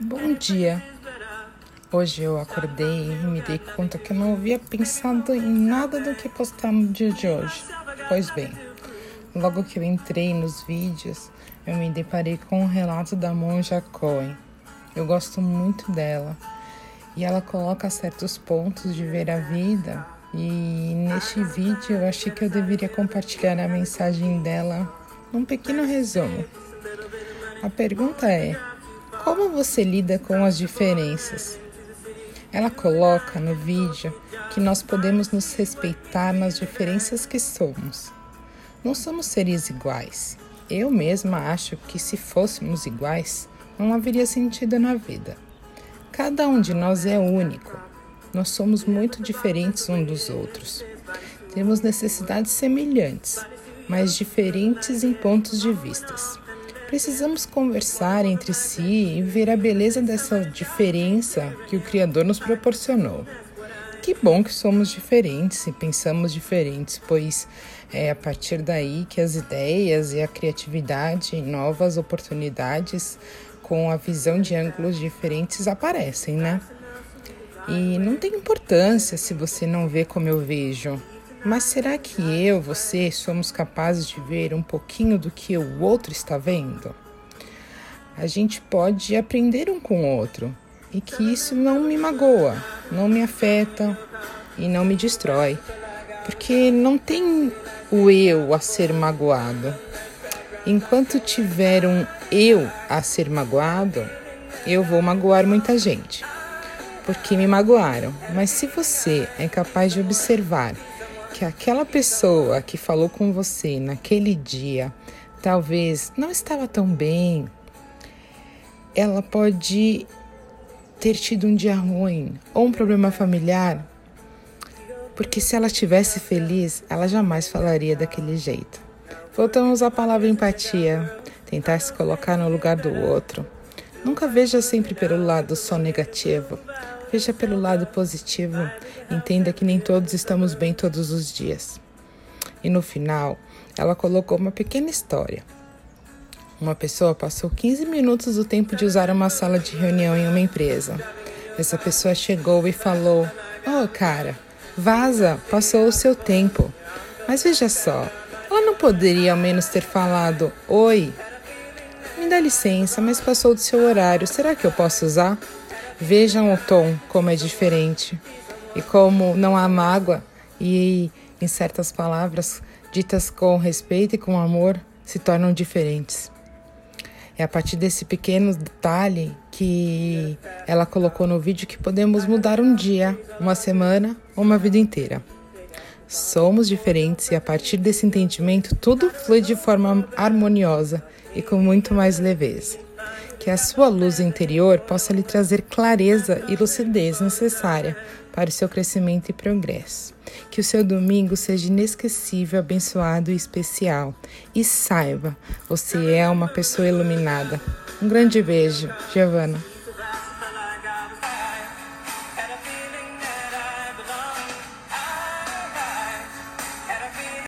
Bom dia. Hoje eu acordei e me dei conta que eu não havia pensado em nada do que postar no dia de hoje. Pois bem, logo que eu entrei nos vídeos, eu me deparei com um relato da monja Cohen. Eu gosto muito dela e ela coloca certos pontos de ver a vida. E neste vídeo eu achei que eu deveria compartilhar a mensagem dela num pequeno resumo. A pergunta é: como você lida com as diferenças? Ela coloca no vídeo que nós podemos nos respeitar nas diferenças que somos. Não somos seres iguais. Eu mesma acho que se fôssemos iguais, não haveria sentido na vida. Cada um de nós é único. Nós somos muito diferentes uns dos outros. Temos necessidades semelhantes, mas diferentes em pontos de vistas. Precisamos conversar entre si e ver a beleza dessa diferença que o Criador nos proporcionou. Que bom que somos diferentes e pensamos diferentes, pois é a partir daí que as ideias e a criatividade, novas oportunidades com a visão de ângulos diferentes aparecem, né? E não tem importância se você não vê como eu vejo. Mas será que eu, você, somos capazes de ver um pouquinho do que o outro está vendo? A gente pode aprender um com o outro e que isso não me magoa, não me afeta e não me destrói, porque não tem o eu a ser magoado. Enquanto tiver um eu a ser magoado, eu vou magoar muita gente, porque me magoaram. Mas se você é capaz de observar que aquela pessoa que falou com você naquele dia talvez não estava tão bem, ela pode ter tido um dia ruim ou um problema familiar, porque se ela estivesse feliz, ela jamais falaria daquele jeito. Voltamos à palavra empatia, tentar se colocar no lugar do outro. Nunca veja sempre pelo lado só negativo. Veja pelo lado positivo. Entenda que nem todos estamos bem todos os dias. E no final, ela colocou uma pequena história. Uma pessoa passou 15 minutos do tempo de usar uma sala de reunião em uma empresa. Essa pessoa chegou e falou: Oh, cara, vaza, passou o seu tempo. Mas veja só, ela não poderia ao menos ter falado: Oi, me dá licença, mas passou do seu horário, será que eu posso usar? Vejam o tom, como é diferente. E como não há mágoa, e em certas palavras ditas com respeito e com amor se tornam diferentes. É a partir desse pequeno detalhe que ela colocou no vídeo que podemos mudar um dia, uma semana ou uma vida inteira. Somos diferentes e a partir desse entendimento tudo flui de forma harmoniosa e com muito mais leveza que a sua luz interior possa lhe trazer clareza e lucidez necessária para o seu crescimento e progresso. Que o seu domingo seja inesquecível, abençoado e especial. E saiba, você é uma pessoa iluminada. Um grande beijo, Giovana.